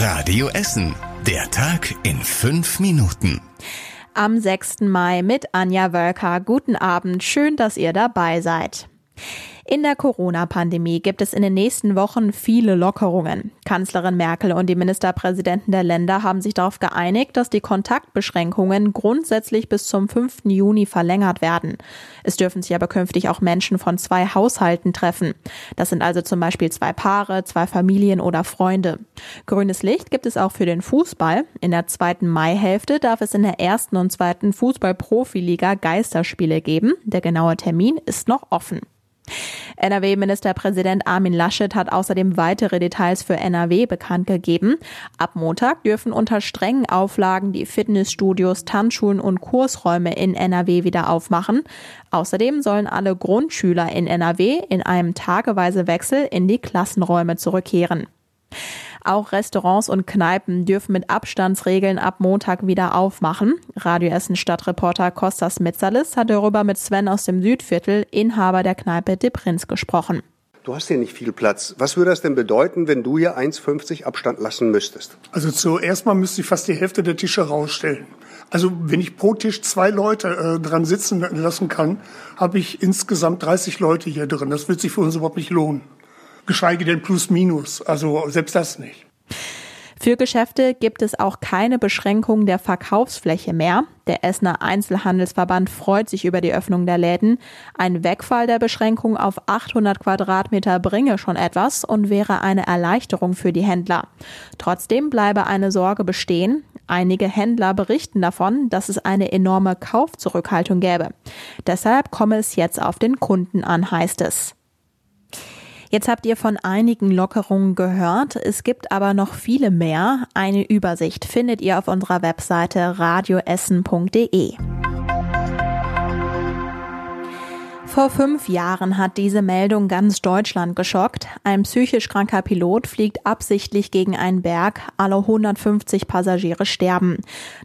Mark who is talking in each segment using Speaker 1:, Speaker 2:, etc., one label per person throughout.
Speaker 1: Radio Essen. Der Tag in fünf Minuten.
Speaker 2: Am 6. Mai mit Anja Wölker. Guten Abend. Schön, dass ihr dabei seid. In der Corona-Pandemie gibt es in den nächsten Wochen viele Lockerungen. Kanzlerin Merkel und die Ministerpräsidenten der Länder haben sich darauf geeinigt, dass die Kontaktbeschränkungen grundsätzlich bis zum 5. Juni verlängert werden. Es dürfen sich aber künftig auch Menschen von zwei Haushalten treffen. Das sind also zum Beispiel zwei Paare, zwei Familien oder Freunde. Grünes Licht gibt es auch für den Fußball. In der zweiten Maihälfte darf es in der ersten und zweiten Fußball-Profiliga Geisterspiele geben. Der genaue Termin ist noch offen. NRW-Ministerpräsident Armin Laschet hat außerdem weitere Details für NRW bekannt gegeben. Ab Montag dürfen unter strengen Auflagen die Fitnessstudios, Tanzschulen und Kursräume in NRW wieder aufmachen. Außerdem sollen alle Grundschüler in NRW in einem tageweise Wechsel in die Klassenräume zurückkehren. Auch Restaurants und Kneipen dürfen mit Abstandsregeln ab Montag wieder aufmachen. Radio Essen Stadtreporter Kostas Mitzalis hat darüber mit Sven aus dem Südviertel, Inhaber der Kneipe De Prinz, gesprochen.
Speaker 3: Du hast hier nicht viel Platz. Was würde das denn bedeuten, wenn du hier 1,50 Abstand lassen müsstest?
Speaker 4: Also zuerst mal müsste ich fast die Hälfte der Tische rausstellen. Also wenn ich pro Tisch zwei Leute äh, dran sitzen lassen kann, habe ich insgesamt 30 Leute hier drin. Das wird sich für uns überhaupt nicht lohnen geschweige denn plus minus. Also selbst das nicht.
Speaker 2: Für Geschäfte gibt es auch keine Beschränkung der Verkaufsfläche mehr. Der Essener Einzelhandelsverband freut sich über die Öffnung der Läden. Ein Wegfall der Beschränkung auf 800 Quadratmeter bringe schon etwas und wäre eine Erleichterung für die Händler. Trotzdem bleibe eine Sorge bestehen. Einige Händler berichten davon, dass es eine enorme Kaufzurückhaltung gäbe. Deshalb komme es jetzt auf den Kunden an, heißt es. Jetzt habt ihr von einigen Lockerungen gehört. Es gibt aber noch viele mehr. Eine Übersicht findet ihr auf unserer Webseite radioessen.de. Vor fünf Jahren hat diese Meldung ganz Deutschland geschockt. Ein psychisch kranker Pilot fliegt absichtlich gegen einen Berg. Alle 150 Passagiere sterben.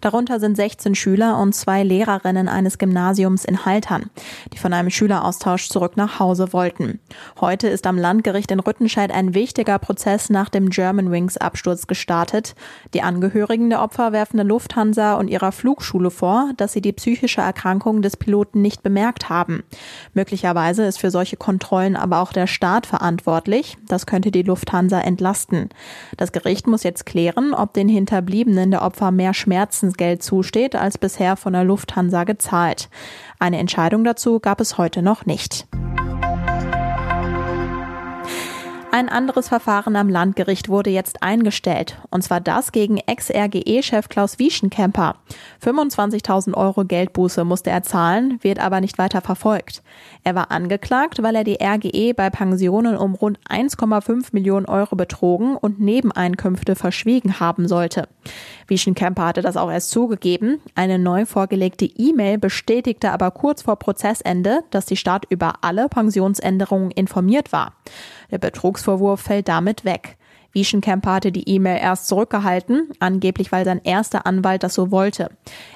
Speaker 2: Darunter sind 16 Schüler und zwei Lehrerinnen eines Gymnasiums in Haltern, die von einem Schüleraustausch zurück nach Hause wollten. Heute ist am Landgericht in Rüttenscheid ein wichtiger Prozess nach dem Germanwings Absturz gestartet. Die Angehörigen der Opfer werfen der Lufthansa und ihrer Flugschule vor, dass sie die psychische Erkrankung des Piloten nicht bemerkt haben. Möglicherweise ist für solche Kontrollen aber auch der Staat verantwortlich. Das könnte die Lufthansa entlasten. Das Gericht muss jetzt klären, ob den Hinterbliebenen der Opfer mehr Schmerzensgeld zusteht, als bisher von der Lufthansa gezahlt. Eine Entscheidung dazu gab es heute noch nicht. Ein anderes Verfahren am Landgericht wurde jetzt eingestellt. Und zwar das gegen Ex-RGE-Chef Klaus Wieschenkemper. 25.000 Euro Geldbuße musste er zahlen, wird aber nicht weiter verfolgt. Er war angeklagt, weil er die RGE bei Pensionen um rund 1,5 Millionen Euro betrogen und Nebeneinkünfte verschwiegen haben sollte. Wieschenkemper hatte das auch erst zugegeben. Eine neu vorgelegte E-Mail bestätigte aber kurz vor Prozessende, dass die Stadt über alle Pensionsänderungen informiert war. Der Betrugsvorwurf fällt damit weg. Wieschenkemper hatte die E-Mail erst zurückgehalten, angeblich weil sein erster Anwalt das so wollte.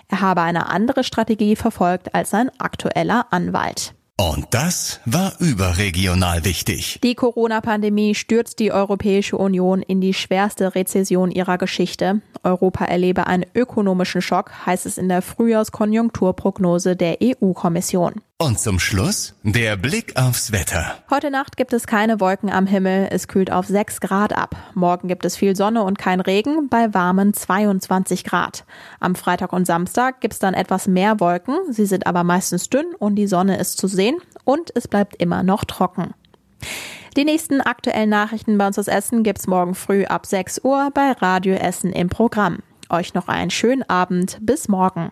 Speaker 2: Er habe eine andere Strategie verfolgt als sein aktueller Anwalt.
Speaker 1: Und das war überregional wichtig.
Speaker 2: Die Corona-Pandemie stürzt die Europäische Union in die schwerste Rezession ihrer Geschichte. Europa erlebe einen ökonomischen Schock, heißt es in der Frühjahrskonjunkturprognose der EU-Kommission.
Speaker 1: Und zum Schluss der Blick aufs Wetter.
Speaker 2: Heute Nacht gibt es keine Wolken am Himmel. Es kühlt auf 6 Grad ab. Morgen gibt es viel Sonne und kein Regen bei warmen 22 Grad. Am Freitag und Samstag gibt es dann etwas mehr Wolken. Sie sind aber meistens dünn und die Sonne ist zu sehen und es bleibt immer noch trocken. Die nächsten aktuellen Nachrichten bei uns aus Essen gibt's morgen früh ab 6 Uhr bei Radio Essen im Programm. Euch noch einen schönen Abend. Bis morgen.